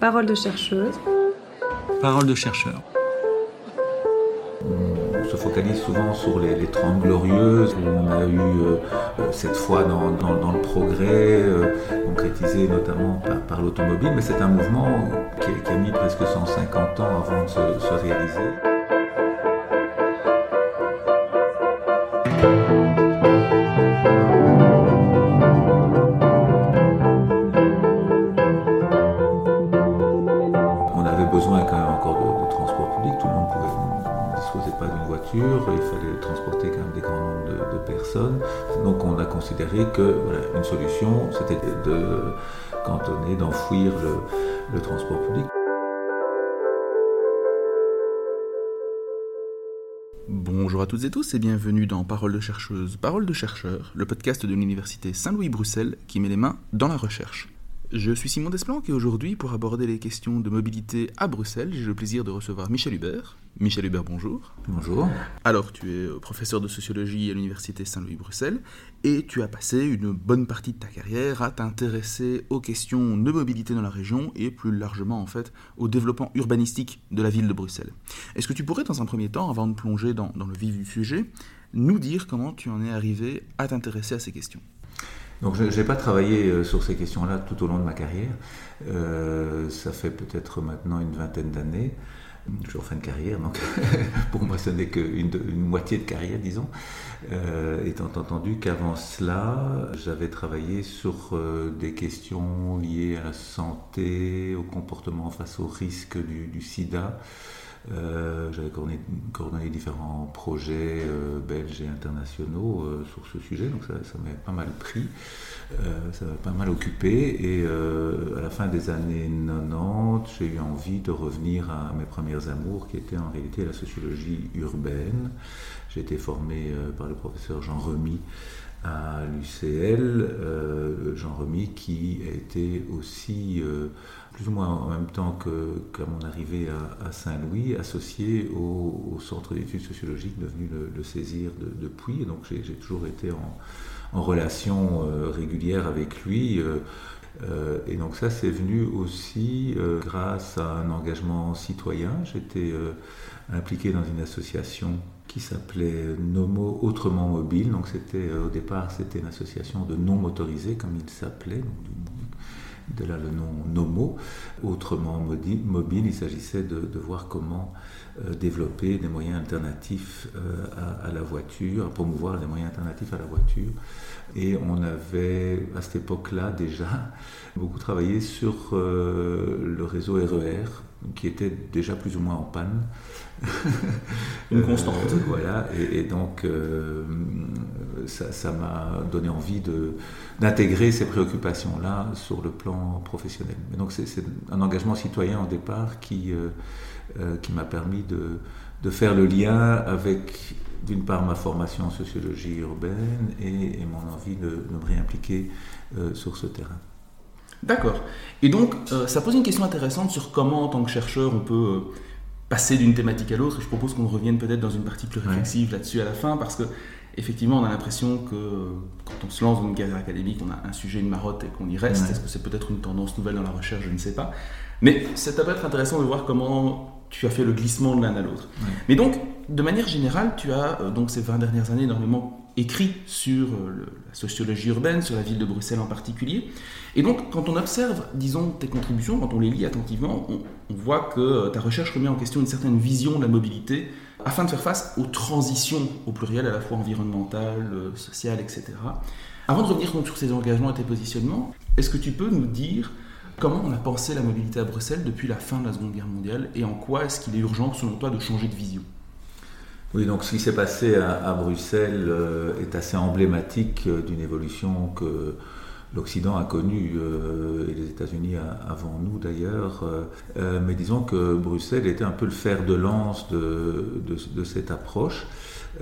Parole de chercheuse. Parole de chercheur. On se focalise souvent sur les, les 30 glorieuses. On a eu euh, cette foi dans, dans, le progrès, euh, concrétisé notamment par, l'automobile, mais c'est un mouvement qui, a mis presque 150 ans avant de se, se réaliser. Il fallait transporter quand même des grands nombres de, personnes. Donc on a considéré que une solution, c'était de cantonner, d'enfouir le, transport public. Bonjour à toutes et tous et bienvenue dans Parole de chercheuse, Parole de chercheur, le podcast de l'Université Saint-Louis-Bruxelles qui met les mains dans la recherche. Je suis Simon Desplanques et aujourd'hui, pour aborder les questions de mobilité à Bruxelles, j'ai le plaisir de recevoir Michel Hubert. Michel Hubert, bonjour. Bonjour. Alors, tu es professeur de sociologie à l'Université Saint-Louis-Bruxelles et tu as passé une bonne partie de ta carrière à t'intéresser aux questions de mobilité dans la région et plus largement, en fait, au développement urbanistique de la ville de Bruxelles. Est-ce que tu pourrais, dans un premier temps, avant de plonger dans, dans le vif du sujet, nous dire comment tu en es arrivé à t'intéresser à ces questions? Donc je n'ai pas travaillé euh, sur ces questions-là tout au long de ma carrière. Euh, ça fait peut-être maintenant une vingtaine d'années. Je suis en fin de carrière, donc pour moi ce n'est qu'une une moitié de carrière, disons. Euh, étant entendu qu'avant cela, j'avais travaillé sur des questions liées à la santé, au comportement face au risque du sida, euh, j'avais coordonné, différents projets euh, belges et internationaux euh, sur ce sujet, donc ça, m'a pas mal pris, ça m'a pas mal occupé. Et à la fin des années 90, j'ai eu envie de revenir à mes premières amours, qui étaient en réalité la sociologie urbaine. J'ai été formé par le professeur Jean Remy à l'UCL, Jean Remy qui a été aussi plus ou moins en même temps qu'à mon arrivée à, Saint-Louis, associé au, Centre d'études sociologiques devenu le, Saisir de, depuis. Et donc j'ai toujours été en, relation euh, régulière avec lui. Euh, euh, et donc ça, c'est venu aussi grâce à un engagement citoyen. J'étais impliqué dans une association qui s'appelait Nomo Autrement Mobile. Donc c'était au départ, c'était une association de non motorisés, comme il s'appelait, de là le nom Nomo. Autrement mobile, il s'agissait de, voir comment développer des moyens alternatifs euh, à, la voiture, promouvoir des moyens alternatifs à la voiture. Et on avait à cette époque-là déjà beaucoup travaillé sur euh, le réseau RER, e qui était déjà plus ou moins en panne. Une constante. voilà, et, donc ça m'a donné envie d'intégrer ces préoccupations-là sur le plan professionnel. Mais donc c'est un engagement citoyen au départ qui, euh, euh, qui m'a permis de, de, faire le lien avec d'une part ma formation en sociologie urbaine et, mon envie de, me réimpliquer euh, sur ce terrain. D'accord. Et donc, ça pose une question intéressante sur comment, en tant que chercheur, on peut passer d'une thématique à l'autre. Je propose qu'on revienne peut-être dans une partie plus réflexive là-dessus à la fin, parce que effectivement, on a l'impression que quand on se lance dans une carrière académique, on a un sujet, une marotte et qu'on y reste. Est-ce que c'est peut-être une tendance nouvelle dans la recherche? Je ne sais pas. Mais ça peut être intéressant de voir comment tu as fait le glissement de l'un à l'autre. Mais donc, de manière générale, tu as euh, donc ces 20 dernières années énormément écrit sur euh, la sociologie urbaine, sur la ville de Bruxelles en particulier. Et donc, quand on observe, disons, tes contributions, quand on les lit attentivement, on, on voit que euh, ta recherche remet en question une certaine vision de la mobilité afin de faire face aux transitions au pluriel, à la fois environnementales, sociales, etc. Avant de revenir sur ces engagements et tes positionnements, est-ce que tu peux nous dire comment on a pensé la mobilité à Bruxelles depuis la fin de la Seconde Guerre mondiale et en quoi est-ce qu'il est urgent, selon toi, de changer de vision? Oui, donc ce qui s'est passé à, Bruxelles euh, est assez emblématique euh, d'une évolution que l'Occident a connue, et les États-Unis avant nous d'ailleurs. mais disons que Bruxelles était un peu le fer de lance de cette approche.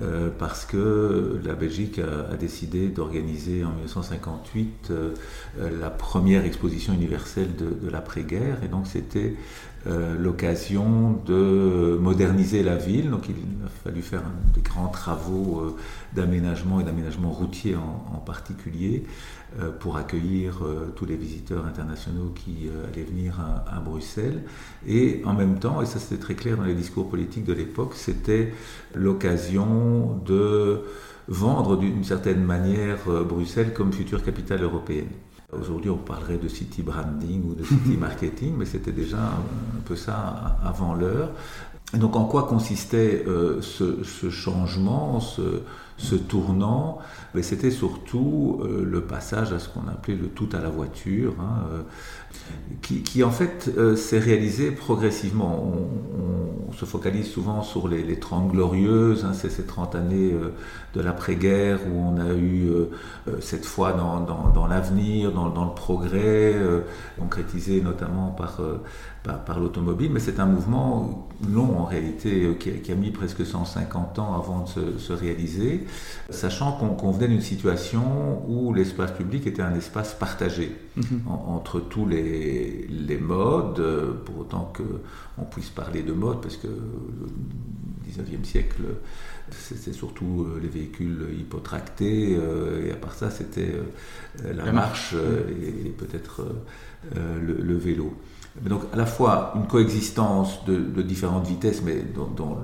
Euh, parce que la Belgique a, décidé d'organiser en 1958 euh, la première exposition universelle de, l'après-guerre, et donc c'était l'occasion de moderniser la ville. Donc il a fallu faire des grands travaux d'aménagement et d'aménagement routier en, particulier pour accueillir tous les visiteurs internationaux qui allaient venir à, Bruxelles. Et en même temps, et ça c'était très clair dans les discours politiques de l'époque, c'était l'occasion de vendre d'une certaine manière Bruxelles comme future capitale européenne. Aujourd'hui, on parlerait de city branding ou de city marketing, mais c'était déjà un, peu ça avant l'heure. Donc, en quoi consistait euh, ce, changement, ce, tournant ben, C'était surtout euh, le passage à ce qu'on appelait le tout à la voiture. Hein, euh, qui, en fait euh, s'est réalisé progressivement. On, se focalise souvent sur les, les 30 glorieuses, hein, c'est ces 30 années de l'après-guerre où on a eu cette foi dans, l'avenir, dans, le progrès, concrétisé notamment par, par, l'automobile, mais c'est un mouvement long en réalité qui, a mis presque 150 ans avant de se, réaliser, sachant qu'on venait d'une situation où l'espace public était un espace partagé mm-hmm. entre tous les les, modes, pour autant qu'on puisse parler de mode, parce que le 19e siècle, c'était surtout euh, les véhicules hypotractés, euh, et à part ça, c'était euh, la, marche et, peut-être le, vélo. Donc à la fois une coexistence de, différentes vitesses, mais dont,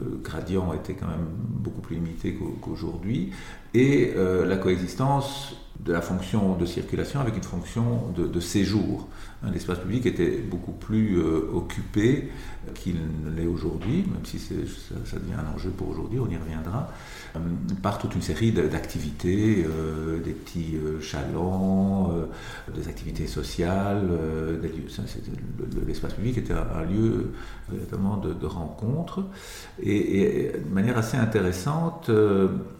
le gradient était quand même beaucoup plus limité qu'aujourd'hui, et la coexistence de la fonction de circulation avec une fonction de, séjour. L'espace public était beaucoup plus euh, occupé qu'il ne l'est aujourd'hui, même si ça, devient un enjeu pour aujourd'hui, on y reviendra, euh, par toute une série d'activités, euh, des petits chalands, des activités sociales. L'espace public était un, lieu de, de rencontre. Et, de manière assez intéressante,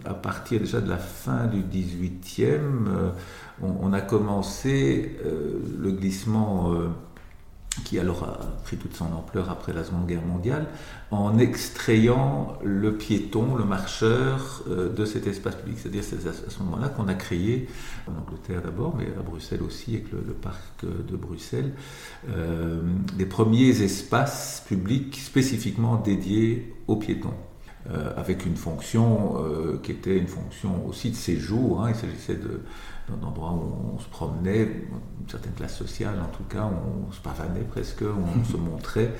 à partir déjà de la fin du 18e, on, a commencé le glissement qui alors a pris toute son ampleur après la Seconde Guerre mondiale, en extrayant le piéton, le marcheur euh, de cet espace public. C'est-à-dire c'est à ce moment-là qu'on a créé, en Angleterre d'abord, mais à Bruxelles aussi, avec le, parc de Bruxelles, euh, des premiers espaces publics spécifiquement dédiés aux piétons. Euh, avec une fonction qui était une fonction aussi de séjour. Hein. il s'agissait d'un endroit où on se promenait, une certaine classe sociale en tout cas, on se pavanait presque, on se montrait,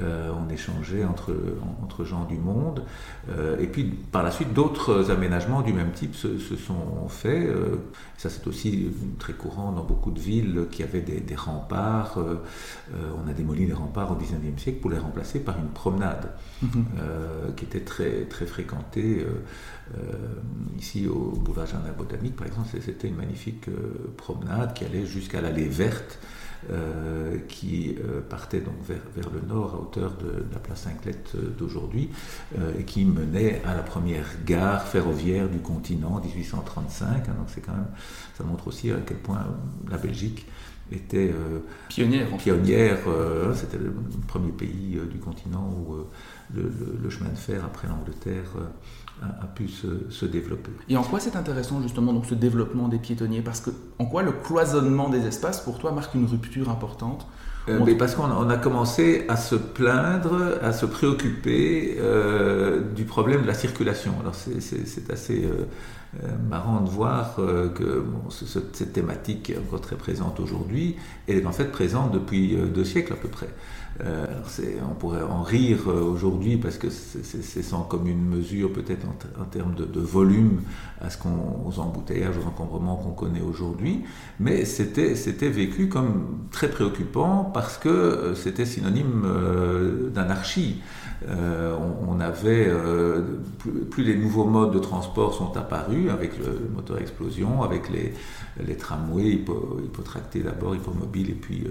euh, on échangeait entre, entre gens du monde. Euh, et puis par la suite, d'autres aménagements du même type se, sont faits. Euh, ça c'est aussi très courant dans beaucoup de villes qui avaient des, remparts. on a démoli les remparts au 19e siècle pour les remplacer par une promenade mm-hmm. qui était très, très fréquentée. ici au boulevard Jardin Botanique par exemple, c'était une magnifique promenade qui allait jusqu'à l'allée verte euh, qui euh, partait donc vers, vers, le nord à hauteur de, la place Saint-Clette euh, d'aujourd'hui et qui menait à la première gare ferroviaire du continent en 1835. Hein, donc c'est quand même, ça montre aussi à quel point la Belgique était pionnière. pionnière c'était le premier pays du continent où le, le, chemin de fer après l'Angleterre a, pu se, développer. Et en quoi c'est intéressant justement donc ce développement des piétonniers? Parce que en quoi le cloisonnement des espaces pour toi marque une rupture importante? Euh, mais parce qu'on a commencé à se plaindre, à se préoccuper euh, du problème de la circulation. Alors c'est assez euh, marrant de voir que cette thématique est encore très présente aujourd'hui, elle est en fait présente depuis deux siècles à peu près. Euh, on pourrait en rire euh, aujourd'hui parce que c'est sans commune mesure peut-être en, termes de, volume à ce aux embouteillages, aux encombrements qu'on connaît aujourd'hui, mais c'était, vécu comme très préoccupant parce que euh, c'était synonyme d'anarchie. on, avait plus, les nouveaux modes de transport sont apparus avec le, moteur explosion, avec les, les tramways hypotractés d'abord, hippomobiles et puis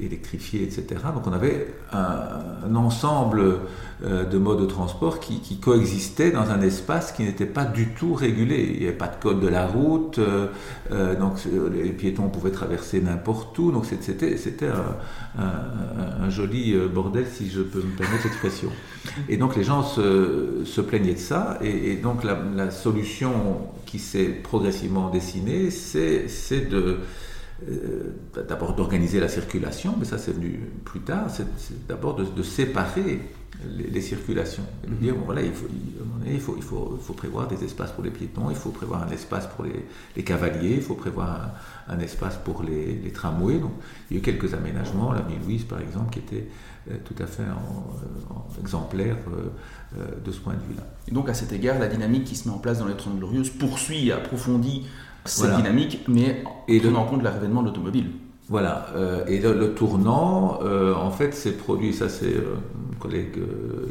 électrifiés, etc. Donc on avait un, ensemble euh, de modes de transport qui, coexistaient dans un espace qui n'était pas du tout régulé. Il n'y avait pas de code de la route, euh, euh, donc les piétons pouvaient traverser n'importe où. Donc c'était, c'était un, joli bordel, si je peux me permettre l'expression. Et donc les gens se, plaignaient de ça. Et, donc la, solution qui s'est progressivement dessinée, c'est, de d'abord d'organiser la circulation, mais ça c'est venu plus tard, c'est d'abord de, séparer les, circulations. Et de dire, bon, voilà, il faut, il, faut, il, faut, il faut prévoir des espaces pour les piétons, il faut prévoir un espace pour les, les cavaliers, il faut prévoir un, espace pour les, les, tramways. Donc, il y a eu quelques aménagements, la ville Louise par exemple, qui était euh, tout à fait en, exemplaire euh, euh, de ce point de vue-là. Et donc, à cet égard, la dynamique qui se met en place dans les 30 Glorieuses poursuit et approfondit cette dynamique, mais en prenant en compte l'avènement de l'automobile. Voilà, et le, tournant, en fait, s'est produit, ça c'est mon collègue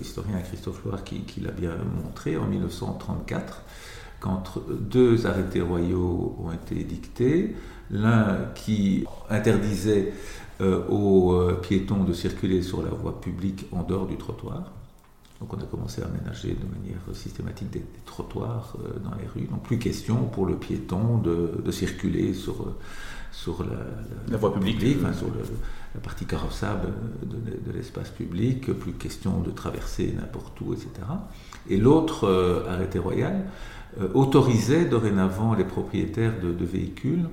historien Christophe Loire qui, qui l'a bien montré, en 1934, quand deux arrêtés royaux ont été dictés, l'un qui interdisait euh, aux euh, piétons de circuler sur la voie publique en dehors du trottoir. Donc on a commencé à aménager de manière systématique des, trottoirs euh, dans les rues. Donc plus question pour le piéton de, circuler sur, sur la, voie publique, sur la partie carrossable de, l'espace public, plus question de traverser n'importe où, etc. Et l'autre arrêté royal autorisait dorénavant les propriétaires de véhicules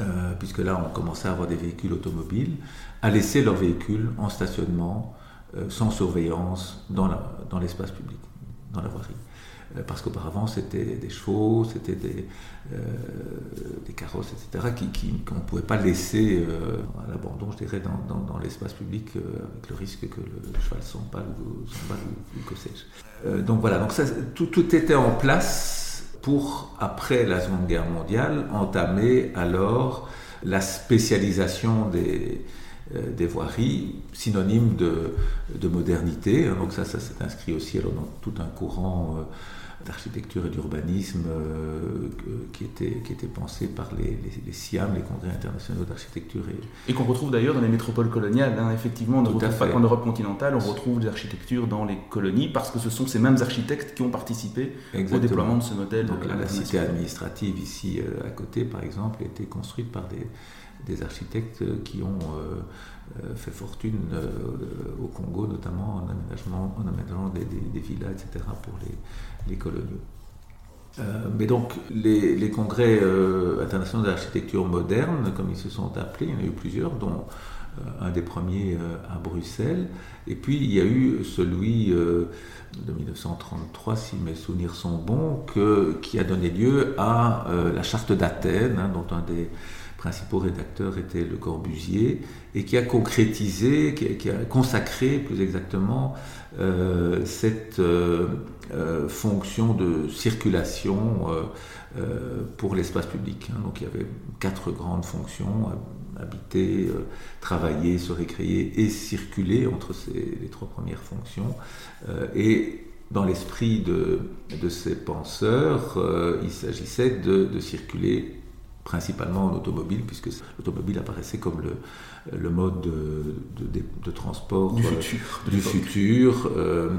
euh, puisque là on commençait à avoir des véhicules automobiles, à laisser leurs véhicules en stationnement, euh, sans surveillance, dans l'espace public, dans la voirie. Euh, parce qu'auparavant c'était des chevaux, c'était des, des, carrosses, etc., qu'on ne pouvait pas laisser à l'abandon, je dirais, dans, l'espace public, avec le risque que le, cheval s'emballe ou, ou, que sais-je. donc voilà, donc tout était en place pour, après la Seconde Guerre mondiale, entamer alors la spécialisation des, euh, voiries, synonyme de, de modernité. Donc ça, ça s'est inscrit aussi alors dans tout un courant euh, d'architecture et d'urbanisme euh, qui, était, qui était pensé par les, les, SIAM, les congrès internationaux d'architecture. Et, et qu'on retrouve d'ailleurs dans les métropoles coloniales. Hein. Effectivement, on retrouve Europe continentale, on retrouve des architectures dans les colonies parce que ce sont ces mêmes architectes qui ont participé au déploiement de ce modèle. Donc la, cité administrative ici euh, à côté, par exemple, a été construite par des, des architectes qui ont euh, fait fortune au Congo, notamment en aménagement, en aménagement des, villas, etc., pour les, les coloniaux. Euh, mais donc, les, congrès euh, internationaux d'architecture moderne, comme ils se sont appelés, il y en a eu plusieurs, dont euh, un des premiers à Bruxelles. Et puis, il y a eu celui de 1933, si mes souvenirs sont bons, que, qui a donné lieu à la charte d'Athènes, hein, dont un des principaux rédacteurs était Le Corbusier, et qui a concrétisé, qui a, consacré plus exactement euh, cette euh, euh, fonction de circulation pour l'espace public. Hein. Donc il y avait quatre grandes fonctions habiter, travailler, se récréer et circuler entre ces, les trois premières fonctions. et dans l'esprit de, ces penseurs, il s'agissait de, circuler principalement en automobile, puisque l'automobile apparaissait comme le, le mode de, de, transport du futur, du futur euh,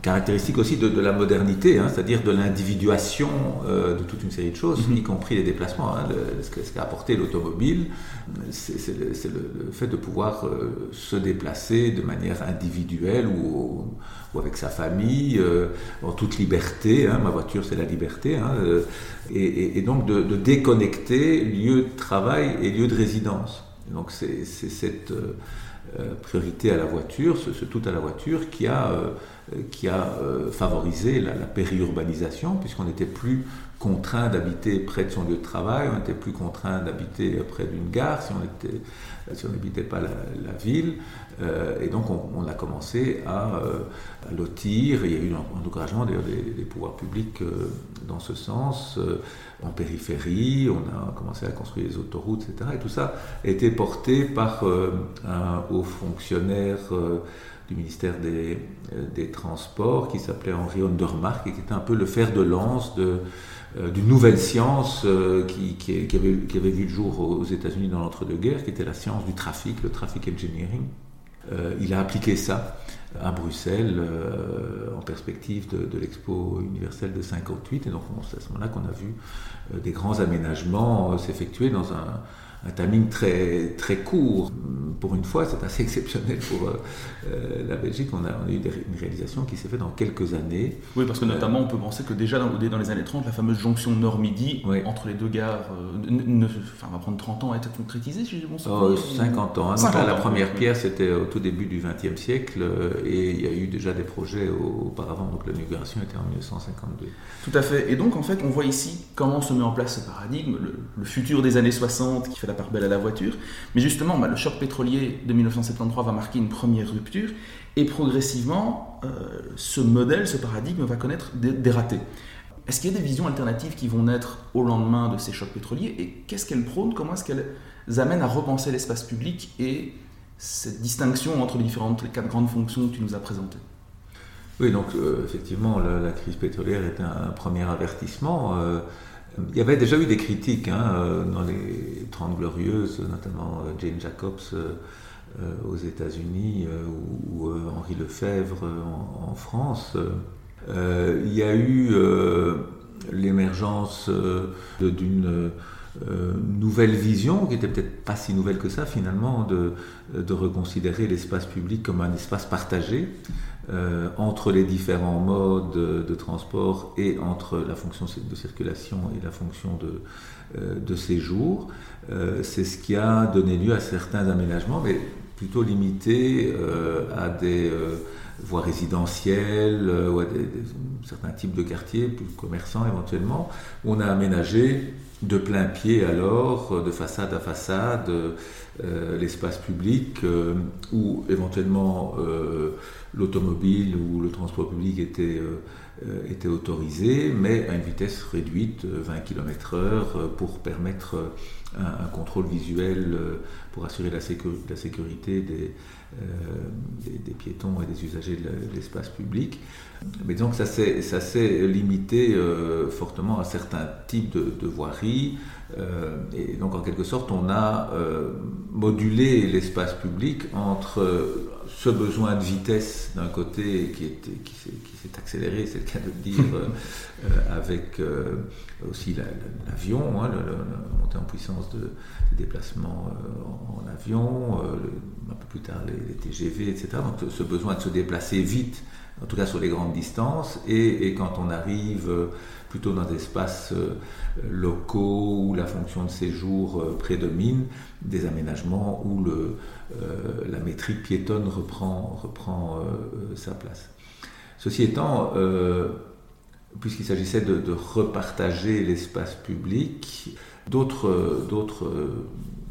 caractéristique aussi de, la modernité, hein, c'est-à-dire de l'individuation euh, de toute une série de choses, mm-hmm. y compris les déplacements. Hein, ce qu'a apporté l'automobile, c'est le, fait de pouvoir euh, se déplacer de manière individuelle ou, ou avec sa famille, en toute liberté. Hein, ma voiture, c'est la liberté. Et, donc de, déconnecter lieu de travail et lieu de résidence. Donc c'est cette euh, euh, priorité à la voiture, ce, tout à la voiture qui a, euh, qui a favorisé la, périurbanisation, puisqu'on n'était plus contraint d'habiter près de son lieu de travail, on n'était plus contraint d'habiter près d'une gare si on si n'habitait pas la, ville. et donc on, a commencé à, lotir. Il y a eu un, encouragement des, pouvoirs publics dans ce sens, euh, en périphérie, on a commencé à construire des autoroutes, etc. Et tout ça a été porté par euh, un haut fonctionnaire euh, du ministère des, des Transports qui s'appelait Henri Ondermark et qui était un peu le fer de lance de, d'une nouvelle science qui, qui, avait, vu le jour aux États-Unis dans l'entre-deux-guerres, qui était la science du trafic, le traffic engineering. il a appliqué ça à Bruxelles en perspective de, l'expo universelle de 58. Et donc c'est à ce moment-là qu'on a vu des grands aménagements s'effectuer dans un, un timing très, très court. Pour une fois, c'est assez exceptionnel pour euh, euh, la Belgique. On a, eu une réalisation qui s'est faite dans quelques années. Oui, parce que euh, notamment, on peut penser que déjà dans, dans, les années 30, la fameuse jonction nord-midi entre les deux gares enfin, va prendre 30 ans à être concrétisée, si j'ai bon oh, 50 ans. Hein. la première pierre, c'était au tout début du XXe siècle et il y a eu déjà des projets auparavant. Donc l'inauguration était en 1952. Tout à fait. Et donc, en fait, on voit ici comment se met en place ce paradigme, le, le futur des années 60 qui fait la part belle à la voiture. Mais justement, bah, le choc pétrolier de 1973 va marquer une première rupture et progressivement, euh, ce modèle, ce paradigme va connaître des, ratés. Est-ce qu'il y a des visions alternatives qui vont naître au lendemain de ces chocs pétroliers et qu'est-ce qu'elles prônent? Comment est-ce qu'elles amènent à repenser l'espace public et cette distinction entre les différentes quatre grandes fonctions que tu nous as présentées? Oui, donc euh, effectivement, la, crise pétrolière est un, premier avertissement. Euh, il y avait déjà eu des critiques hein, euh, dans les Trente Glorieuses, notamment euh, Jane Jacobs euh, aux États-Unis ou, Henri Lefebvre en, France. il y a eu l'émergence d'une nouvelle vision, qui était peut-être pas si nouvelle que ça finalement, de reconsidérer l'espace public comme un espace partagé. Euh, entre les différents modes de, transport et entre la fonction de circulation et la fonction de, euh, séjour. Euh, c'est ce qui a donné lieu à certains aménagements, mais plutôt limités à des voies résidentielles ou à certains types de quartiers, plus commerçants éventuellement, on a aménagé de plein pied alors, de façade à façade, l'espace public, ou éventuellement l'automobile ou le transport public était, euh, euh, était autorisé, mais à une vitesse réduite, 20 euh, km/h, pour permettre un, contrôle visuel, pour assurer la, sécurité des, piétons et des usagers de l'espace public. Mais donc ça s'est limité fortement à certains types de voiries. Et donc en quelque sorte, on a modulé l'espace public entre ce besoin de vitesse d'un côté qui, qui s'est accéléré, c'est le cas de le dire, euh, avec euh, aussi l'avion, hein, la montée en puissance de, des déplacements euh, en, avion, un peu plus tard les, TGV, etc. Donc ce besoin de se déplacer vite, en tout cas sur les grandes distances, et, et quand on arrive plutôt dans des espaces locaux où la fonction de séjour prédomine, des aménagements où euh, la métrique piétonne reprend, euh, sa place. Ceci étant, euh, puisqu'il s'agissait de, repartager l'espace public, d'autres,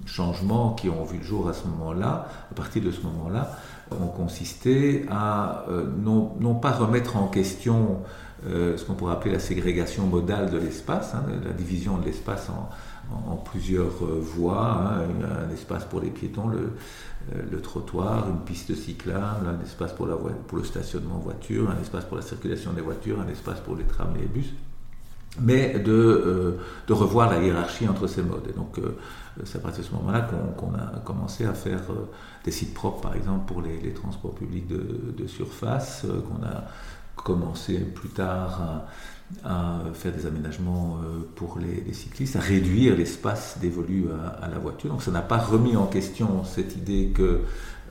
changements qui ont vu le jour à ce moment-là, à partir de ce moment-là, ont consisté à non, pas remettre en question ce qu'on pourrait appeler la ségrégation modale de l'espace, hein, la division de l'espace en, plusieurs euh, voies, hein, un espace pour les piétons, le, euh, trottoir, une piste cyclable, un espace pour, le stationnement voiture, un espace pour la circulation des voitures, un espace pour les trams et les bus, mais de, euh, revoir la hiérarchie entre ces modes. Donc, c'est à partir de ce moment-là qu'on a commencé à faire des sites propres, par exemple, pour les, les transports publics de, de surface, qu'on a commencé plus tard à faire des aménagements euh, pour les, cyclistes, à réduire l'espace dévolu à, la voiture. Donc ça n'a pas remis en question cette idée que,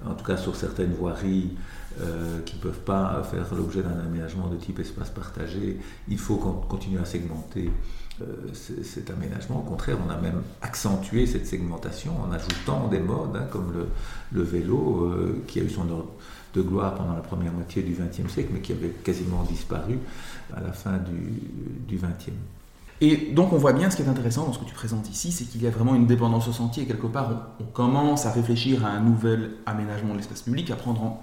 en tout cas sur certaines voiries euh, qui ne peuvent pas faire l'objet d'un aménagement de type espace partagé, il faut continuer à segmenter euh, cet aménagement. Au contraire, on a même accentué cette segmentation en ajoutant des modes hein, comme le, le vélo qui a eu son de gloire pendant la première moitié du XXe siècle, mais qui avait quasiment disparu à la fin du XXe. Et donc on voit bien ce qui est intéressant dans ce que tu présentes ici, c'est qu'il y a vraiment une dépendance au sentier. Quelque part, on, commence à réfléchir à un nouvel aménagement de l'espace public, à prendre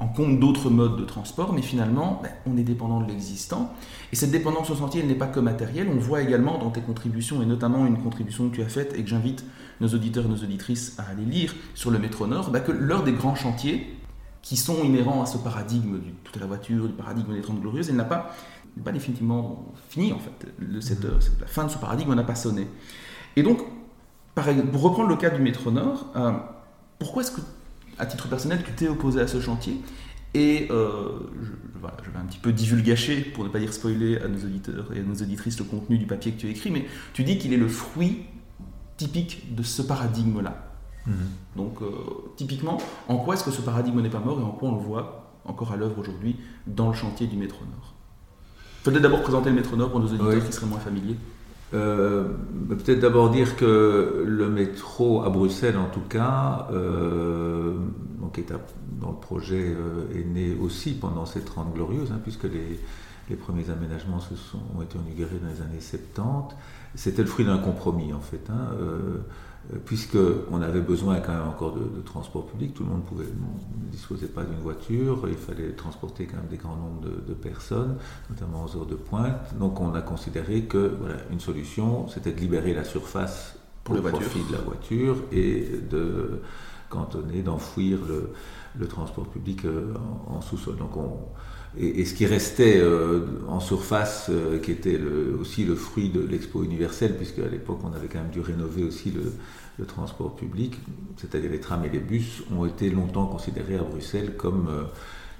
en, compte d'autres modes de transport, mais finalement, ben, on est dépendant de l'existant. Et cette dépendance au sentier, elle n'est pas que matérielle. On voit également dans tes contributions, et notamment une contribution que tu as faite et que j'invite nos auditeurs et nos auditrices à aller lire sur le métro Nord, ben, que lors des grands chantiers, qui sont inhérents à ce paradigme du tout à la voiture, du paradigme des Trente Glorieuses, elle n'a pas, pas définitivement fini en fait. Le, cette, la fin de ce paradigme n'a pas sonné. Et donc, pour reprendre le cas du métro Nord, euh, pourquoi est-ce que, à titre personnel, tu t'es opposé à ce chantier? Et je, vais un petit peu divulgacher, pour ne pas dire spoiler à nos auditeurs et à nos auditrices le contenu du papier que tu as écrit, mais tu dis qu'il est le fruit typique de ce paradigme-là. Mhm. Donc, typiquement, en quoi est-ce que ce paradigme n'est pas mort et en quoi on le voit encore à l'œuvre aujourd'hui dans le chantier du métro Nord? Peut-être d'abord présenter le métro Nord pour nos auditeurs qui seraient moins familiers. Euh, peut-être d'abord dire que le métro à Bruxelles, en tout cas, euh, donc est dont le projet euh, est né aussi pendant ces 30 glorieuses, hein, puisque les, les, premiers aménagements se sont, ont été inaugurés dans les années 70. C'était le fruit d'un compromis, en fait. Hein, euh, puisqu'on avait besoin quand même encore de, transport public, tout le monde pouvait, ne disposait pas d'une voiture, il fallait transporter quand même des grands nombres de, personnes, notamment aux heures de pointe. Donc on a considéré que voilà, une solution, c'était de libérer la surface pour le profit de la voiture et de cantonner, d'enfouir le, transport public euh, en, sous-sol. Donc on, et, ce qui restait euh, en surface, qui était aussi le fruit de l'expo universelle, puisque à l'époque on avait quand même dû rénover aussi le, le transport public, c'est-à-dire les trams et les bus, ont été longtemps considérés à Bruxelles comme euh,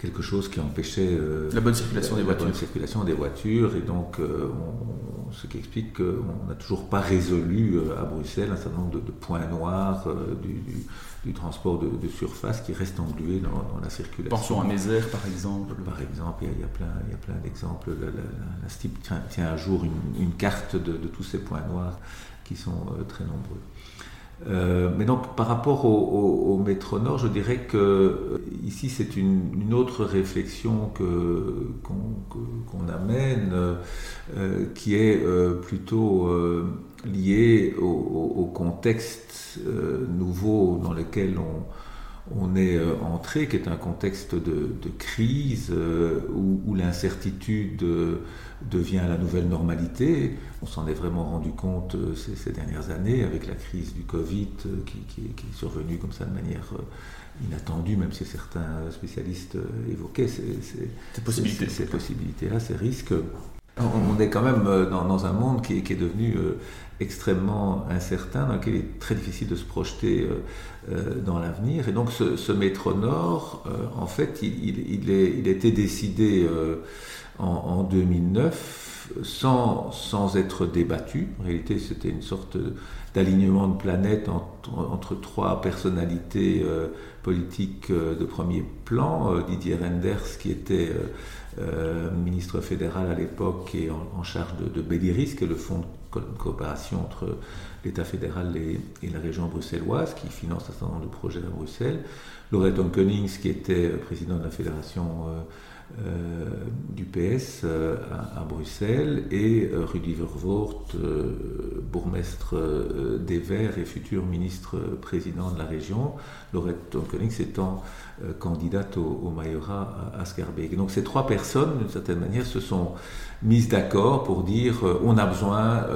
quelque chose qui empêchait euh, la bonne circulation des voitures. circulation des voitures, et donc euh, ce qui explique qu'on n'a toujours pas résolu à Bruxelles un certain nombre de, points noirs du, transport de, surface qui restent englués dans, la circulation. Pensons à Mézère par exemple. Par exemple, il y a, plein, il y a plein d'exemples. La, STIP tient, un jour une, une carte de, tous ces points noirs qui sont très nombreux. Euh, mais donc par rapport au, Nord, je dirais que euh, ici c'est une, autre réflexion qu'on, amène, euh, qui est plutôt liée au, contexte nouveau dans lequel on, on est entré, qui est un contexte de, crise où, où l'incertitude devient la nouvelle normalité. On s'en est vraiment rendu compte euh, ces, dernières années avec la crise du Covid euh, qui, est survenue comme ça de manière euh, inattendue, même si certains spécialistes évoquaient ces, possibilités. ces, possibilités-là, ces risques. On est quand même dans, un monde qui, est devenu extrêmement incertain, dans lequel il est très difficile de se projeter dans l'avenir. Et donc ce, métro nord, en fait, il, est, il, a été décidé en, 2009 sans, sans, être débattu. En réalité, c'était une sorte d'alignement de planète entre, trois personnalités euh, politiques euh, de premier plan. Euh, Didier Renders, qui était ministre fédéral à l'époque et en, charge de, de Béliris, qui est le fonds de coopération entre l'État fédéral et, la région bruxelloise, qui finance un certain nombre de projets à Bruxelles. Loreton Konings, qui était président de la fédération euh, du PS euh, à, Bruxelles et euh, Rudy Vervoort, bourgmestre des Verts et futur ministre président de la région, Laurette Tonkonix étant candidate au, au à Scarbeck. Donc ces trois personnes, d'une certaine manière, se sont mises d'accord pour dire on a besoin,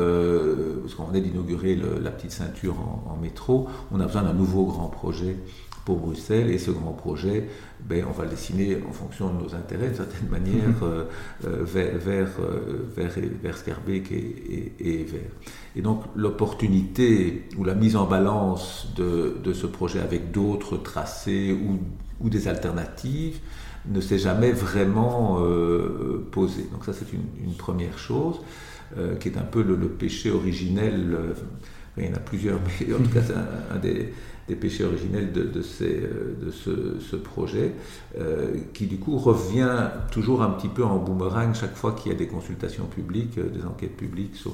parce qu'on venait d'inaugurer la petite ceinture en, métro, on a besoin d'un nouveau grand projet pour Bruxelles et ce grand projet, ben, on va le dessiner en fonction de nos intérêts d'une certaine manière mhm. euh, euh, vers, vers, euh, vers, vers, Scarbeck et, et, vers. Et donc l'opportunité ou la mise en balance de, de ce projet avec d'autres tracés ou, ou, des alternatives ne s'est jamais vraiment posée. Donc ça c'est une, une, première chose qui est un peu le, péché originel. il y en a plusieurs, mais en tout cas c'est un des des péchés originels de, ces, euh, de ce, projet, euh, qui du coup revient toujours un petit peu en boomerang chaque fois qu'il y a des consultations publiques, euh, des enquêtes publiques sur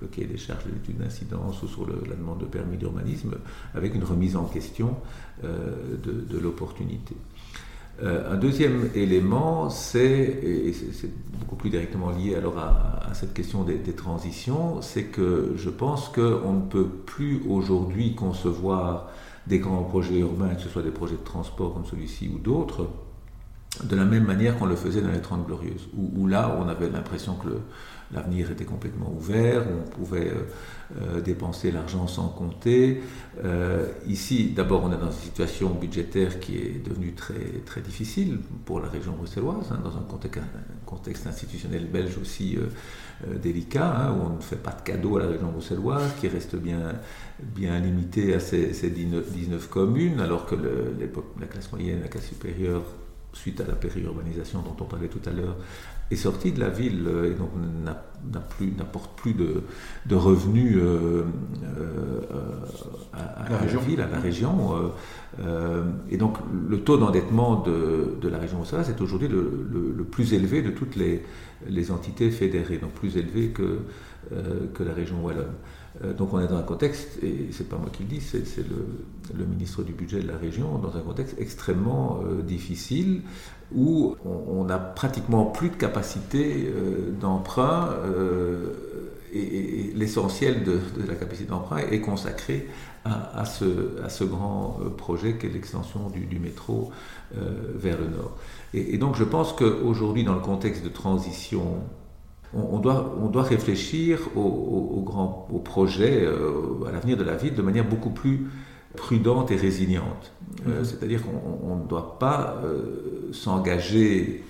le cahier des charges de l'étude d'incidence ou sur la demande de permis d'urbanisme, avec une remise en question de, l'opportunité. un deuxième élément, c'est, et c'est beaucoup plus directement lié alors à, cette question des transitions, c'est que je pense qu'on ne peut plus aujourd'hui concevoir des grands projets urbains, que ce soit des projets de transport comme celui-ci ou d'autres, de la même manière qu'on le faisait dans les Trente Glorieuses, où, là on avait l'impression que l'avenir était complètement ouvert, on pouvait euh, euh, dépenser l'argent sans compter. Euh, ici, d'abord, on est dans une situation budgétaire qui est devenue très, très difficile pour la région bruxelloise, hein, dans un contexte, institutionnel belge aussi délicat, hein, où on ne fait pas de cadeaux à la région bruxelloise, qui reste bien, bien limitée à ces, 19, communes, alors que la classe moyenne, la classe supérieure suite à la périurbanisation dont on parlait tout à l'heure, est sorti de la ville et donc n'apporte plus, de, revenus à, la, ville, à la région. et donc le taux d'endettement de, la région Haute-Savoie est aujourd'hui le, plus élevé de toutes les, les entités fédérées, donc plus élevé que, que la région Wallonne. Euh, donc on est dans un contexte, et c'est pas moi qui le dis, c'est le, ministre du budget de la région, dans un contexte extrêmement euh, difficile où on n'a pratiquement plus de capacité euh, d'emprunt et, l'essentiel de, la capacité d'emprunt est consacré à, ce, grand projet qu'est l'extension du, métro vers le nord. Et, et donc je pense qu'aujourd'hui, dans le contexte de transition on, doit, on doit réfléchir au, grand, au projet, euh, à l'avenir de la ville de manière beaucoup plus prudente et résiliente. Euh, mhm. C'est-à-dire qu'on ne doit pas euh, s'engager.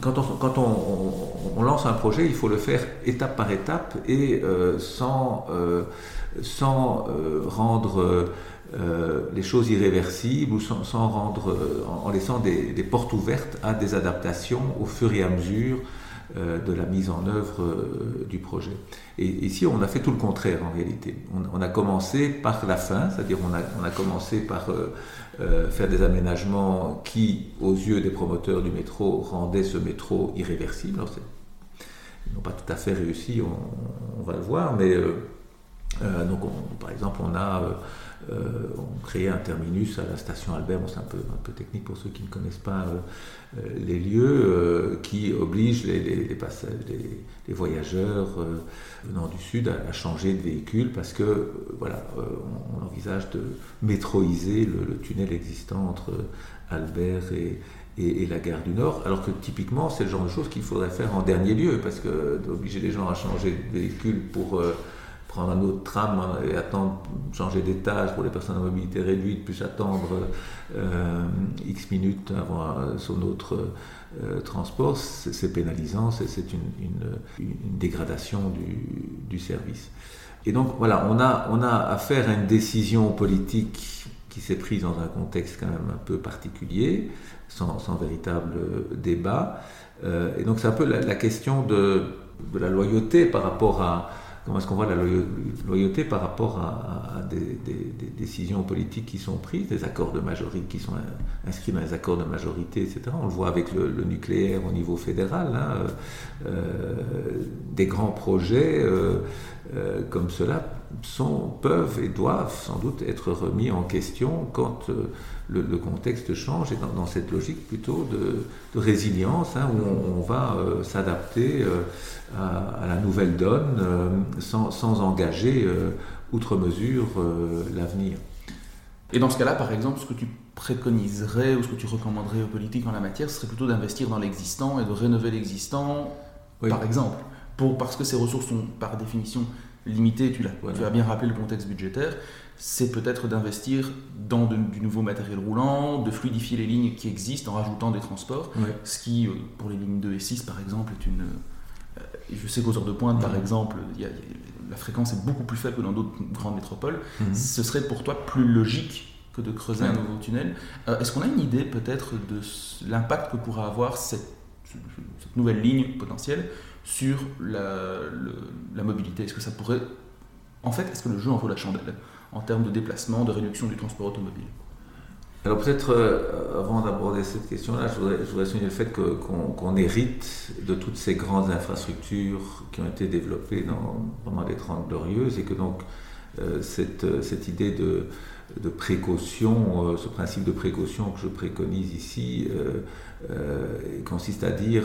Quand, on, quand on, lance un projet, il faut le faire étape par étape et sans, sans rendre les choses irréversibles ou sans, rendre, en, laissant des, des, portes ouvertes à des adaptations au fur et à mesure de la mise en œuvre euh, du projet. Et ici, on a fait tout le contraire en réalité. On, a commencé par la fin, c'est-à-dire on a, on a, commencé par euh, faire des aménagements qui, aux yeux des promoteurs du métro, rendaient ce métro irréversible. Alors, ils n'ont pas tout à fait réussi, on, va le voir, mais donc par exemple, on a euh, on crée un terminus à la station Albert, c'est un peu, un peu technique pour ceux qui ne connaissent pas euh, euh, les lieux, qui oblige les, voyageurs venant du sud à, changer de véhicule parce que voilà, on, envisage de métroiser le, tunnel existant entre Albert et, et, la gare du Nord, alors que typiquement c'est le genre de choses qu'il faudrait faire en dernier lieu, parce que d'obliger les gens à changer de véhicule pour prendre un autre tram et attendre, changer d'étage pour les personnes à mobilité réduite, puis attendre euh, X minutes avant euh, son autre euh, transport, c'est pénalisant, c'est une, dégradation du, service. Et donc voilà, on a, on a affaire à une décision politique qui s'est prise dans un contexte quand même un peu particulier, sans, véritable débat. et donc c'est un peu la, question de, la loyauté par rapport à, comment est-ce qu'on voit la loyauté par rapport à, des, décisions politiques qui sont prises, des accords de majorité qui sont inscrits dans les accords de majorité, etc. On le voit avec le, nucléaire au niveau fédéral, hein, euh, euh, des grands projets euh, comme cela sont, peuvent et doivent sans doute être remis en question quand le, contexte change et dans, cette logique plutôt de, résilience hein, où on, va s'adapter à, la nouvelle donne euh, sans, engager euh, outre mesure euh, l'avenir. Et dans ce cas-là, par exemple, ce que tu préconiserais ou ce que tu recommanderais aux politiques en la matière, ce serait plutôt d'investir dans l'existant et de rénover l'existant, par exemple, pour, parce que ces ressources sont par définition limitées, tu, l'as, tu as bien rappelé le contexte budgétaire, c'est peut-être d'investir dans du nouveau matériel roulant, de fluidifier les lignes qui existent en rajoutant des transports, ce qui, pour les lignes 2 et 6 par exemple, est une, je sais qu'aux heures de pointe, par exemple, la fréquence est beaucoup plus faible que dans d'autres grandes métropoles. Mhm. Ce serait pour toi plus logique que de creuser un nouveau tunnel. Euh, est-ce qu'on a une idée peut-être de l'impact que pourra avoir cette, nouvelle ligne potentielle sur la, la mobilité? Est-ce que ça pourrait... En fait, est-ce que le jeu en vaut la chandelle? En termes de déplacement, de réduction du transport automobile. Alors peut-être, euh, avant d'aborder cette question-là, je voudrais, souligner le fait qu'on hérite de toutes ces grandes infrastructures qui ont été développées pendant les Trente Glorieuses et que donc euh, cette, cette, idée de, de précaution, euh, ce principe de précaution que je préconise ici, consiste à dire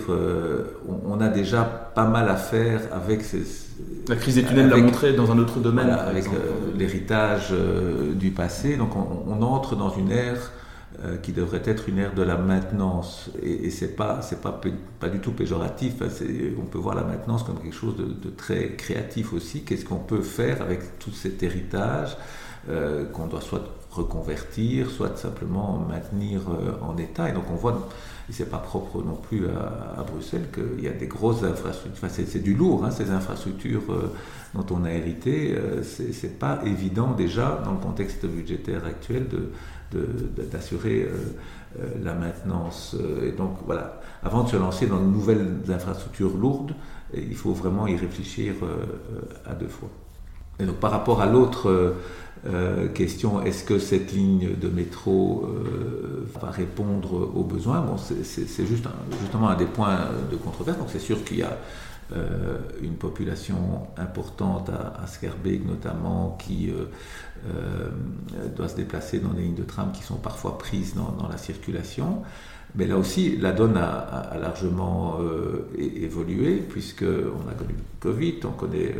on, a déjà pas mal à faire avec ces... La crise des tunnels l'a montré dans un autre domaine. avec l'héritage du passé. Donc on, on, entre dans une ère euh, qui devrait être une ère de la maintenance. Et, et c'est pas, c'est pas, pas du tout péjoratif. on peut voir la maintenance comme quelque chose de, très créatif aussi. Qu'est-ce qu'on peut faire avec tout cet héritage? Euh, qu'on doit soit reconvertir, soit simplement maintenir euh, en état. Et donc on voit, et c'est pas propre non plus à, Bruxelles, qu'il y a des grosses infrastructures. Enfin, c'est, du lourd, hein, ces infrastructures dont on a hérité. c'est, pas évident déjà dans le contexte budgétaire actuel d'assurer la maintenance. Et donc voilà, avant de se lancer dans de nouvelles infrastructures lourdes, il faut vraiment y réfléchir à deux fois. Par rapport à l'autre question, est-ce que cette ligne de métro va répondre aux besoins? C'est juste justement un des points de controverse. Donc c'est sûr qu'il y a euh, une population importante à, à notamment qui euh, euh, doit se déplacer dans des lignes de tram qui sont parfois prises dans, la circulation. Mais là aussi, la donne a, largement évolué puisqu'on a connu le Covid, on connaît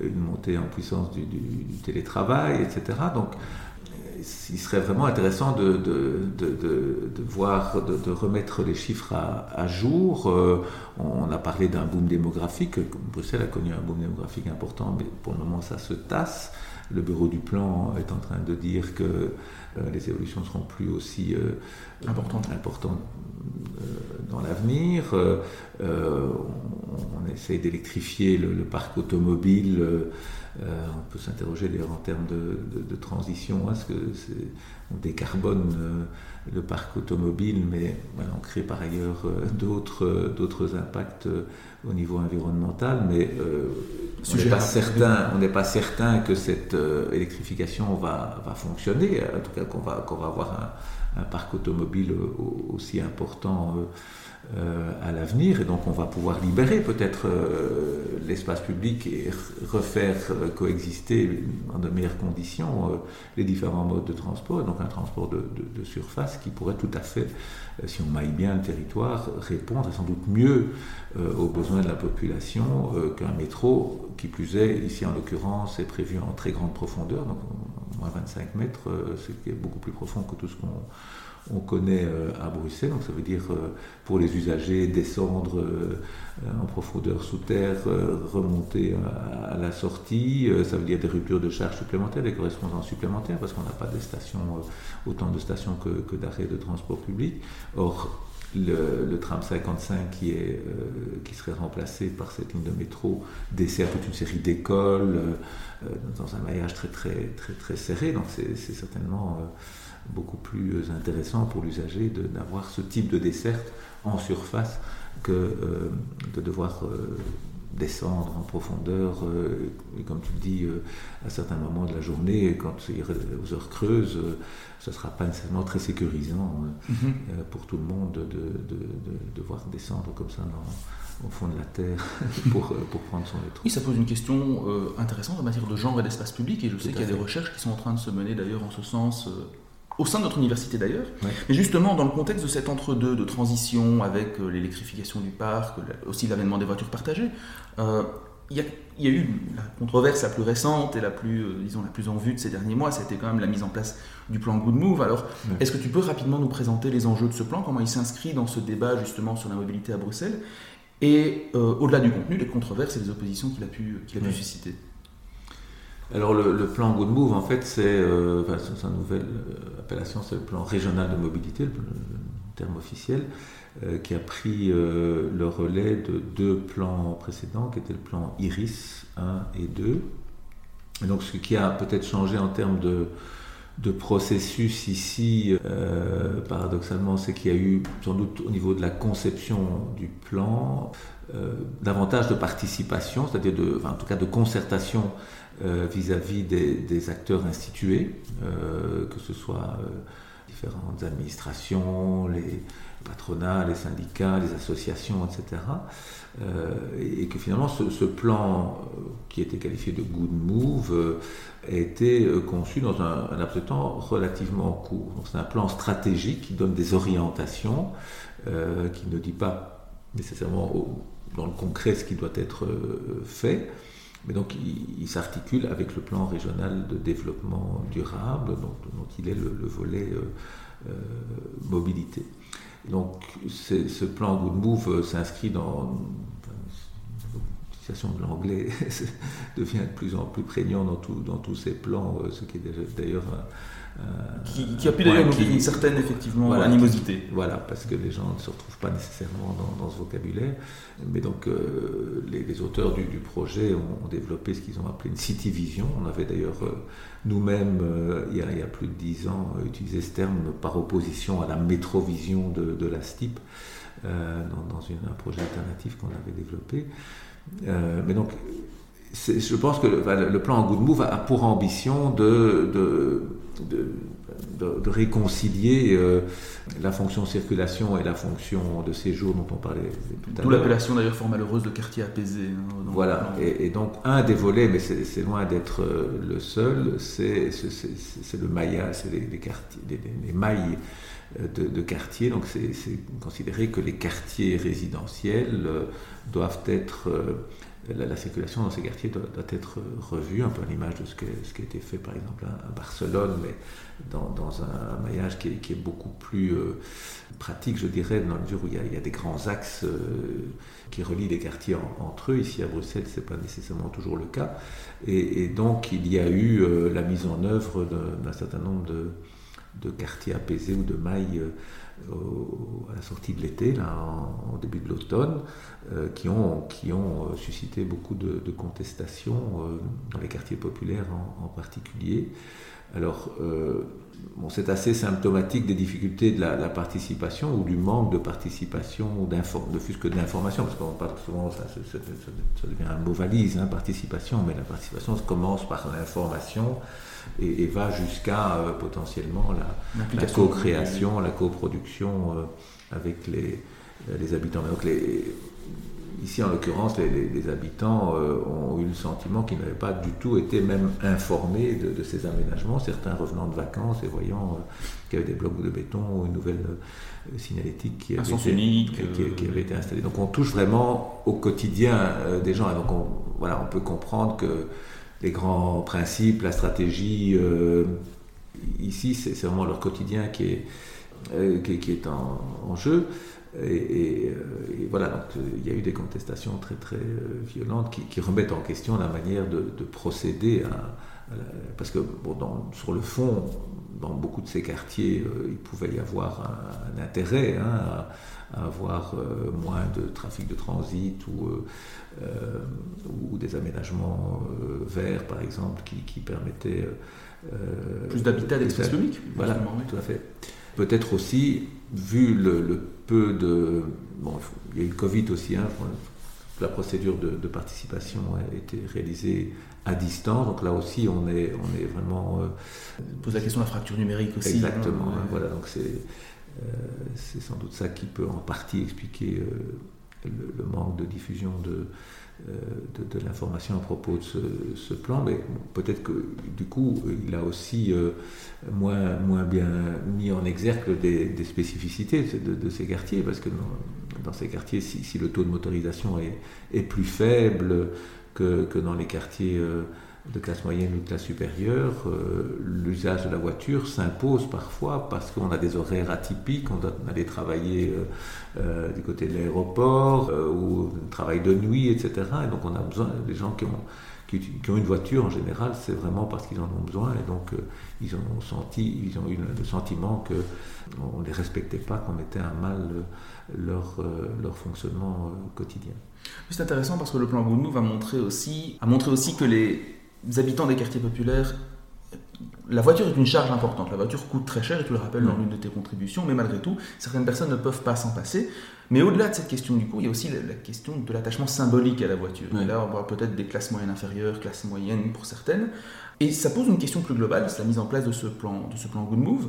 une montée en puissance du, télétravail, etc. Donc il serait vraiment intéressant de, voir, de, remettre les chiffres à, jour. Euh, on a parlé d'un boom démographique. Bruxelles a connu un boom démographique important, mais pour le moment, ça se tasse. Le bureau du plan est en train de dire que les évolutions ne seront plus aussi euh, importantes, dans l'avenir. on, essaie d'électrifier le, parc automobile. Euh, on peut s'interroger d'ailleurs en termes de, transition, est-ce que on décarbone euh, le parc automobile, mais on crée par ailleurs euh, d'autres, impacts au niveau environnemental, mais on n'est pas, certain, pas certain que cette électrification va, fonctionner, en tout cas qu'on va, va avoir un, un, parc automobile aussi important euh, à l'avenir. Et donc on va pouvoir libérer peut-être euh, l'espace public et refaire euh, coexister dans de meilleures conditions les différents modes de transport. donc un transport de, surface qui pourrait tout à fait, si on maille bien le territoire, répondre sans doute mieux aux besoins de la population qu'un métro, qui plus est, ici en l'occurrence, est prévu en très grande profondeur, donc moins 25 mètres, ce qui est beaucoup plus profond que tout ce qu'on on connaît euh, à Bruxelles. Donc ça veut dire euh, pour les usagers descendre euh, en profondeur sous terre, remonter à la sortie. Ça veut dire des ruptures de charge supplémentaires, des correspondances supplémentaires, parce qu'on n'a pas des stations, autant de stations que, d'arrêts de transport public. Or, le, tram 55 qui, est, qui serait remplacé par cette ligne de métro dessert toute une série d'écoles dans un maillage très très très très serré. Donc c'est certainement beaucoup plus intéressant pour l'usager d'avoir ce type de desserte en surface que euh, de devoir euh, descendre en profondeur, euh, et comme tu le dis, à certains moments de la journée, quand il aux heures creuses, ce ne sera pas nécessairement très sécurisant mm-hmm. pour tout le monde de, de, devoir descendre comme ça au fond de la Terre pour, pour prendre son métro. Oui, ça pose une question intéressante en matière de genre et d'espace public, et je sais qu'il y a des recherches qui sont en train de se mener d'ailleurs en ce sens au sein de notre université d'ailleurs, mais justement dans le contexte de cet entre-deux de transition avec euh, l'électrification du parc, aussi l'avènement des voitures partagées, euh, il y, a eu la controverse la plus récente et la plus, euh, disons, la plus en vue de ces derniers mois, c'était quand même la mise en place du plan Good Move. Alors, est-ce que tu peux rapidement nous présenter les enjeux de ce plan, comment il s'inscrit dans ce débat justement sur la mobilité à Bruxelles, et au-delà du contenu, les controverses et les oppositions qu'il a pu, qu'il a pu susciter? Alors le, plan Good Move, en fait, c'est euh, sa nouvelle euh, appellation, c'est le plan régional de mobilité, le, terme officiel, euh, qui a pris le relais de deux plans précédents, qui étaient le plan Iris 1 et 2. Et donc ce qui a peut-être changé en termes de, processus ici, paradoxalement, c'est qu'il y a eu sans doute au niveau de la conception du plan davantage de participation, c'est-à-dire en tout cas de concertation euh, vis-à-vis des, acteurs institués, euh, que ce soit euh, différentes administrations, les patronats, les syndicats, les associations, etc. et que finalement ce, plan qui était qualifié de good move a été conçu dans un, un laps de temps relativement court. c'est un plan stratégique qui donne des orientations, qui ne dit pas nécessairement dans le concret ce qui doit être fait, mais donc il, s'articule avec le plan régional de développement durable, dont, il est le, volet euh, euh, mobilité. Donc ce plan Good Move euh, s'inscrit dans, de l'anglais devient de plus en plus prégnant dans, dans tous ces plans, ce qui est d'ailleurs qui, a pu d'ailleurs une certaine effectivement animosité. voilà, parce que les gens ne se retrouvent pas nécessairement dans, ce vocabulaire. Mais donc les, auteurs du, projet ont, développé ce qu'ils ont appelé une city vision. On avait d'ailleurs nous-mêmes, il, il, y a plus de dix ans, utilisé ce terme par opposition à la métrovision de, de la STIP. Euh, dans, un projet alternatif qu'on avait développé. Euh, mais donc, je pense que le, plan Good Move a pour ambition de, de, de, réconcilier euh, la fonction circulation et la fonction de séjour dont on parlait tout à l'heure. D'où l'appellation d'ailleurs fort malheureuse de quartier apaisé. Hein, voilà, et, donc un des volets, mais c'est loin d'être le seul, c'est le maillage, c'est les, quartiers, les mailles de, quartiers. Donc c'est considéré que les quartiers résidentiels euh, doivent être... Euh, la, circulation dans ces quartiers doit, être revue, un peu à l'image de ce, qui a été fait par exemple à, Barcelone, mais dans, un maillage qui est, beaucoup plus euh, pratique, je dirais, dans le mesure où il y a, des grands axes qui relient les quartiers entre eux. Ici à Bruxelles, ce n'est pas nécessairement toujours le cas. Et, donc il y a eu la mise en œuvre d'un certain nombre de, de quartiers apaisés ou de mailles euh, à la sortie de l'été, là, en, début de l'automne, euh, qui ont, qui ont euh, suscité beaucoup de, contestations dans les quartiers populaires en, particulier. Alors, bon, c'est assez symptomatique des difficultés de la, participation ou du manque de participation, de plus que d'information, parce qu'on parle souvent, ça, ça, devient un mot valise, hein, participation, mais la participation commence par l'information et, va jusqu'à euh, potentiellement la, co-création, la coproduction euh, avec les, euh, les habitants. Donc les, ici, en l'occurrence, les, habitants ont eu le sentiment qu'ils n'avaient pas du tout été même informés de, ces aménagements. Certains revenant de vacances et voyant qu'il y avait des blocs de béton ou une nouvelle signalétique qui avait, été, qui, avait été installée. Donc on touche vraiment au quotidien des gens. Et donc on, voilà, on peut comprendre que les grands principes, la stratégie. Euh, ici, c'est vraiment leur quotidien qui est, euh, qui, est en, jeu. Et, euh, voilà, donc il y a eu des contestations très très violentes qui, remettent en question la manière de, procéder à, parce que bon, sur le fond, dans beaucoup de ces quartiers, il pouvait y avoir un, intérêt hein, à, avoir moins de trafic de transit ou euh, ou des aménagements euh, verts, par exemple, qui, permettaient... Euh, Plus d'habitat d'espace public Voilà, tout à fait. Peut-être aussi, vu le, peu de... Bon, il y a eu le Covid aussi, hein, la procédure de, participation a été réalisée à distance, donc là aussi on est, on est vraiment... On pose la question de la fracture numérique aussi. Hein, Exactement, voilà, donc c'est c'est sans doute ça qui peut en partie expliquer le, manque de diffusion de, euh, de, l'information à propos de ce, plan, mais peut-être que du coup, il a aussi euh, moins, moins bien mis en exergue des, spécificités de, ces quartiers, parce que dans, ces quartiers, si, le taux de motorisation est, plus faible que, que, dans les quartiers euh, de classe moyenne ou de classe supérieure, euh, l'usage de la voiture s'impose parfois parce qu'on a des horaires atypiques, on doit aller travailler euh, euh, du côté de l'aéroport ou travail de nuit, etc. Et donc on a besoin des gens qui ont, une voiture en général, c'est vraiment parce qu'ils en ont besoin et donc ils ont senti, ils ont eu le sentiment que on ne les respectait pas, qu'on mettait à mal leur, leur fonctionnement quotidien. C'est intéressant parce que le plan Goulou va montrer aussi, a montré aussi que les habitants des quartiers populaires, la voiture est une charge importante. La voiture coûte très cher, et tu le rappelles dans l'une de tes contributions, mais malgré tout, certaines personnes ne peuvent pas s'en passer. Mais au-delà de cette question du coût, il y a aussi la, question de l'attachement symbolique à la voiture. Et là, on voit peut-être des classes moyennes inférieures, classes moyennes pour certaines. Et ça pose une question plus globale, c'est la mise en place de ce plan, de ce plan Good Move.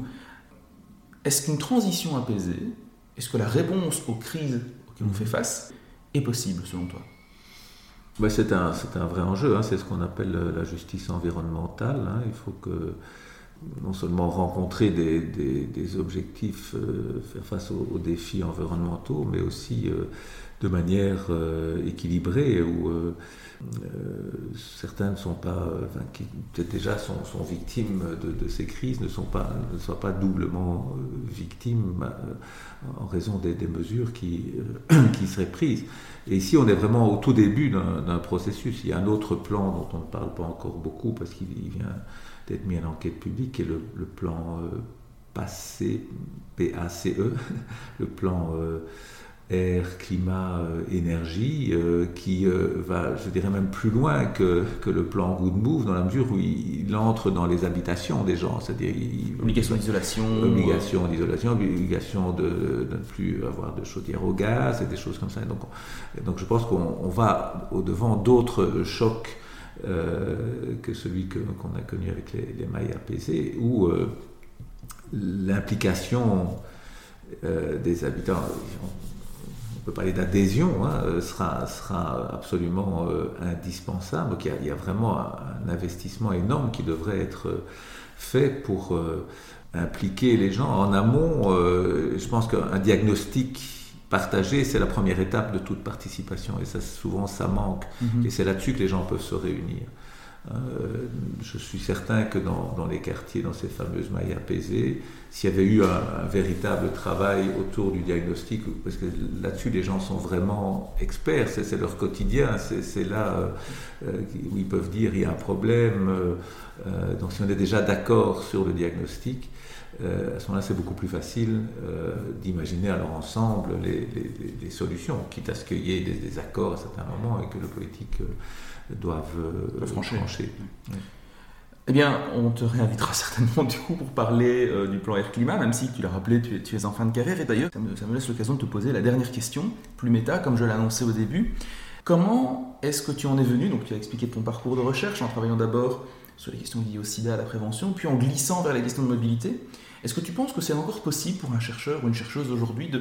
Est-ce qu'une transition apaisée, est-ce que la réponse aux crises auxquelles on fait face est possible selon toi? Bah, c'est un, un, vrai enjeu, hein. c'est ce qu'on appelle euh, la justice environnementale. Hein. Il faut que non seulement rencontrer des, objectifs, euh, faire face aux, défis environnementaux, mais aussi euh, de manière équilibrée où certains ne sont pas, qui déjà sont, victimes de, ces crises, ne, sont pas, ne soient pas doublement victimes en raison des, mesures qui, qui seraient prises. Et ici, on est vraiment au tout début d'un processus. Il y a un autre plan dont on ne parle pas encore beaucoup parce qu'il vient d'être mis en enquête publique, qui est le, plan euh, PACE, le plan euh, air, climat, euh, énergie, qui va, je dirais même plus loin que, que, le plan Good Move, dans la mesure où il, entre dans les habitations des gens. C'est-à-dire, obligation d'isolation. Obligation d'isolation, obligation de, de, ne plus avoir de chaudière au gaz et des choses comme ça. donc, donc je pense qu'on va au-devant d'autres chocs euh, que celui qu'on a connu avec les, les mailles apaisées, où euh, l'implication euh, des habitants, peut parler d'adhésion, hein, sera, sera absolument indispensable. Donc il y, a, vraiment un, investissement énorme qui devrait être fait pour impliquer les gens en amont. je pense qu'un diagnostic partager, c'est la première étape de toute participation. Et ça, souvent, ça manque. Mhm. Et c'est là-dessus que les gens peuvent se réunir. Euh, je suis certain que dans, les quartiers, dans ces fameuses mailles apaisées, s'il y avait eu un, véritable travail autour du diagnostic, parce que là-dessus les gens sont vraiment experts, c'est leur quotidien, c'est là euh, euh, où ils peuvent dire il y a un problème. donc si on est déjà d'accord sur le diagnostic, à ce moment-là, c'est beaucoup plus facile d'imaginer alors ensemble les, solutions, quitte à ce qu'il y ait des, accords à certains moments et que le politique euh, doive franchir. Eh bien, on te réinvitera certainement du coup pour parler du plan air-climat, même si tu l'as rappelé, tu es, tu es, en fin de carrière. Et d'ailleurs, ça me, ça me laisse l'occasion de te poser la dernière question, plus méta, comme je l'ai annoncé au début. Comment est-ce que tu en es venu? Donc, tu as expliqué ton parcours de recherche en travaillant d'abord sur les questions liées au sida, à la prévention, puis en glissant vers la question de mobilité. Est-ce que tu penses que c'est encore possible pour un chercheur ou une chercheuse aujourd'hui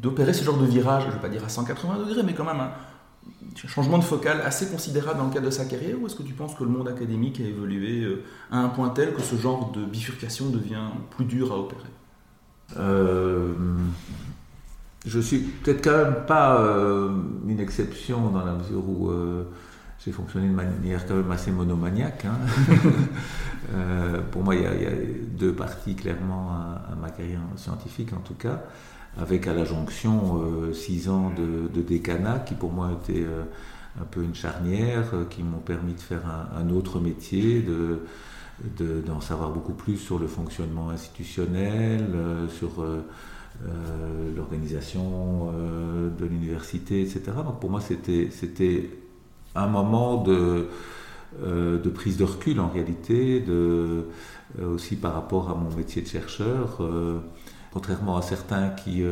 d'opérer ce genre de virage, je ne vais pas dire à 180 degrés, mais quand même un changement de focal assez considérable dans le cadre de sa carrière, ou est-ce que tu penses que le monde académique a évolué euh, à un point tel que ce genre de bifurcation devient plus dur à opérer? Euh, Je suis peut-être quand même pas euh, une exception dans la mesure où j'ai fonctionné de manière quand même assez monomaniaque. Hein. Euh, pour moi, il y, a, deux parties clairement à, ma carrière scientifique, en tout cas, avec à la jonction euh, six ans de, décanat, qui pour moi était euh, un peu une charnière, qui m'ont permis de faire un, autre métier, de, d'en savoir beaucoup plus sur le fonctionnement institutionnel, sur l'organisation de l'université, etc. Donc pour moi, c'était, un moment de, euh, de prise de recul en réalité, de, euh, aussi par rapport à mon métier de chercheur. Euh, contrairement à certains qui,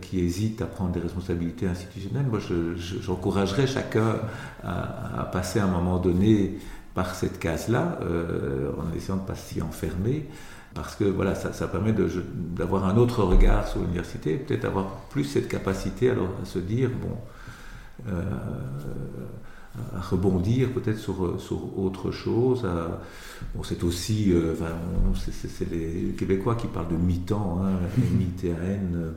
qui hésitent à prendre des responsabilités institutionnelles, moi j'encouragerais chacun à, passer à un moment donné par cette case-là, en essayant de ne pas s'y enfermer parce que voilà, ça, permet d'avoir un autre regard sur l'université, peut-être avoir plus cette capacité alors, à se dire, bon, euh, à rebondir peut-être sur, sur autre chose. bon, c'est aussi, euh, c'est les Québécois qui parlent de mi-temps, hein, M-I-T-A-N, euh,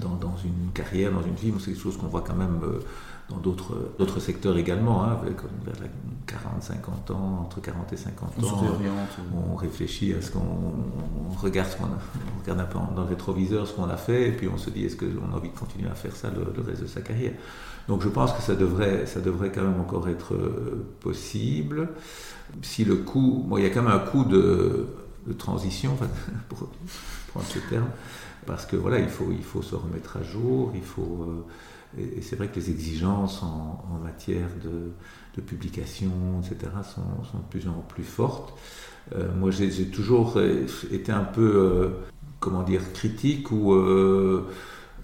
dans, dans, une carrière, dans une vie. C'est quelque chose qu'on voit quand même dans d'autres secteurs également, hein, avec vers 40, 50 ans, entre 40 et 50 ans. On, réfléchit à ce qu'on regarde, ce qu'on on regarde un peu dans le rétroviseur ce qu'on a fait, et puis on se dit est-ce qu'on a envie de continuer à faire ça le, reste de sa carrière? Donc je pense que ça devrait, ça devrait quand même encore être euh, possible. Si le coût, il y a quand même un coût de, transition, pour prendre ce terme, parce que voilà, il faut, il faut se remettre à jour, il faut. Euh, et, c'est vrai que les exigences en, matière de, publication, etc., sont, de plus en plus fortes. Euh, moi, j'ai toujours été un peu, comment dire, critique ou. Euh,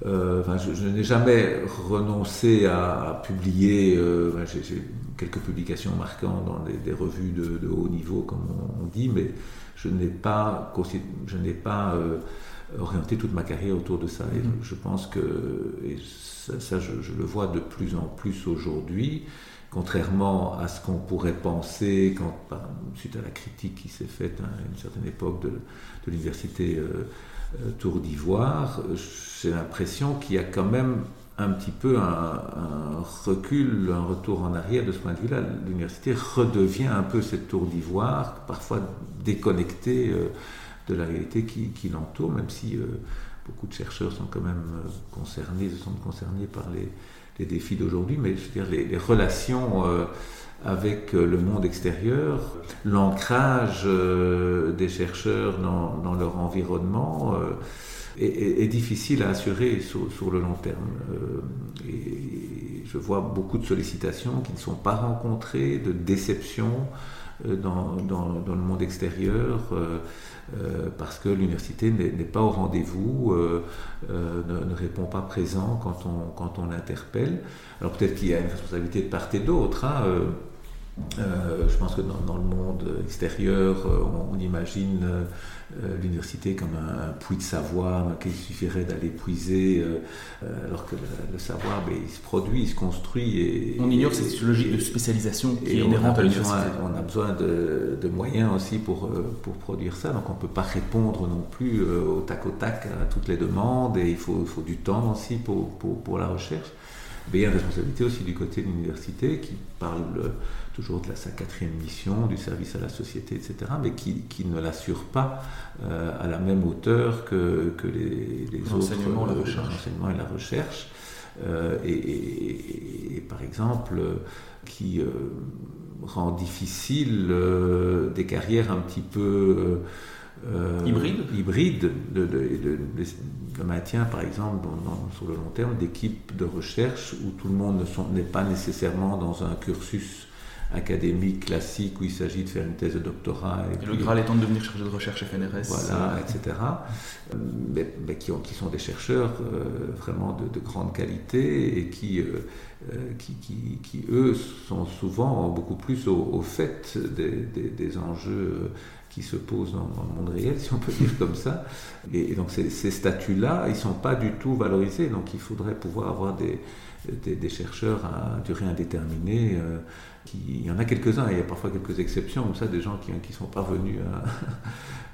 je, n'ai jamais renoncé à, publier. j'ai quelques publications marquantes dans des, revues de, haut niveau, comme on, dit, mais je n'ai pas, je n'ai pas orienté toute ma carrière autour de ça. Et mm-hmm. je pense que ça, je, le vois de plus en plus aujourd'hui, contrairement à ce qu'on pourrait penser quand, suite à la critique qui s'est faite à une certaine époque de, l'université euh, euh, Tour d'Ivoire, j'ai l'impression qu'il y a quand même un petit peu un, recul, un retour en arrière de ce point de vue-là. L'université redevient un peu cette tour d'ivoire, parfois déconnectée euh, de la réalité qui, l'entoure, même si beaucoup de chercheurs sont quand même concernés, sont concernés par les, défis d'aujourd'hui, mais je veux dire, les, relations avec le monde extérieur, l'ancrage des chercheurs dans, leur environnement est, difficile à assurer sur, le long terme. et je vois beaucoup de sollicitations qui ne sont pas rencontrées, de déceptions dans, dans, le monde extérieur. Euh, parce que l'université n'est pas au rendez-vous, euh, euh, ne, répond pas présent quand on, quand on l'interpelle. Alors peut-être qu'il y a une responsabilité de part et d'autre. Hein, je pense que dans, le monde extérieur, on imagine euh, l'université comme un, puits de savoir qu'il suffirait d'aller puiser, euh, euh, alors que le, savoir, ben, il se produit, il se construit. Et, on ignore cette logique de spécialisation qui est inhérente à l'université. On a besoin de, moyens aussi pour, pour produire ça, donc on ne peut pas répondre non plus au tac au tac à toutes les demandes, et il faut, faut du temps aussi pour, pour, pour la recherche. Mais il y a une responsabilité aussi du côté de l'université qui parle toujours de sa quatrième mission, du service à la société, etc., mais qui, qui ne l'assure pas euh, à la même hauteur que, que les, les autres la et la recherche. Euh, et, par exemple, qui euh, rend difficile des carrières un petit peu hybrides hybride, le, maintien, par exemple, sur le long terme, d'équipes de recherche où tout le monde n'est pas nécessairement dans un cursus académique classique où il s'agit de faire une thèse de doctorat. Et, le Graal étant de devenir chercheur de recherche FNRS. Voilà, etc. Mais, mais qui, ont, qui, sont des chercheurs euh, vraiment de, de, grande qualité et qui, euh, euh, qui, qui, qui, eux, sont souvent beaucoup plus au, fait des, des, des, enjeux qui se posent dans, le monde réel, si on peut dire comme ça. Et, donc ces, ces statuts-là, ils ne sont pas du tout valorisés. Donc il faudrait pouvoir avoir des, des, chercheurs à durée indéterminée il y en a quelques-uns, il y a parfois quelques exceptions, comme ça, des gens qui ne sont pas venus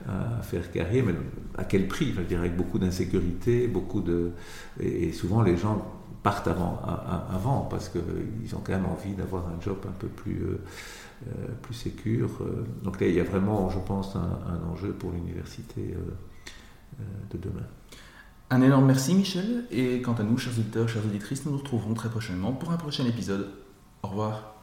à, faire carrière, mais à quel prix? Je dire, avec beaucoup d'insécurité, beaucoup de. Et, souvent, les gens partent avant, parce qu'ils ont quand même envie d'avoir un job un peu plus, euh, euh, plus sécure. Donc là, il y a vraiment, je pense, un, enjeu pour l'université euh, de demain. Un énorme merci Michel, et quant à nous, chers auditeurs, chères auditrices, nous nous retrouverons très prochainement pour un prochain épisode. Au revoir.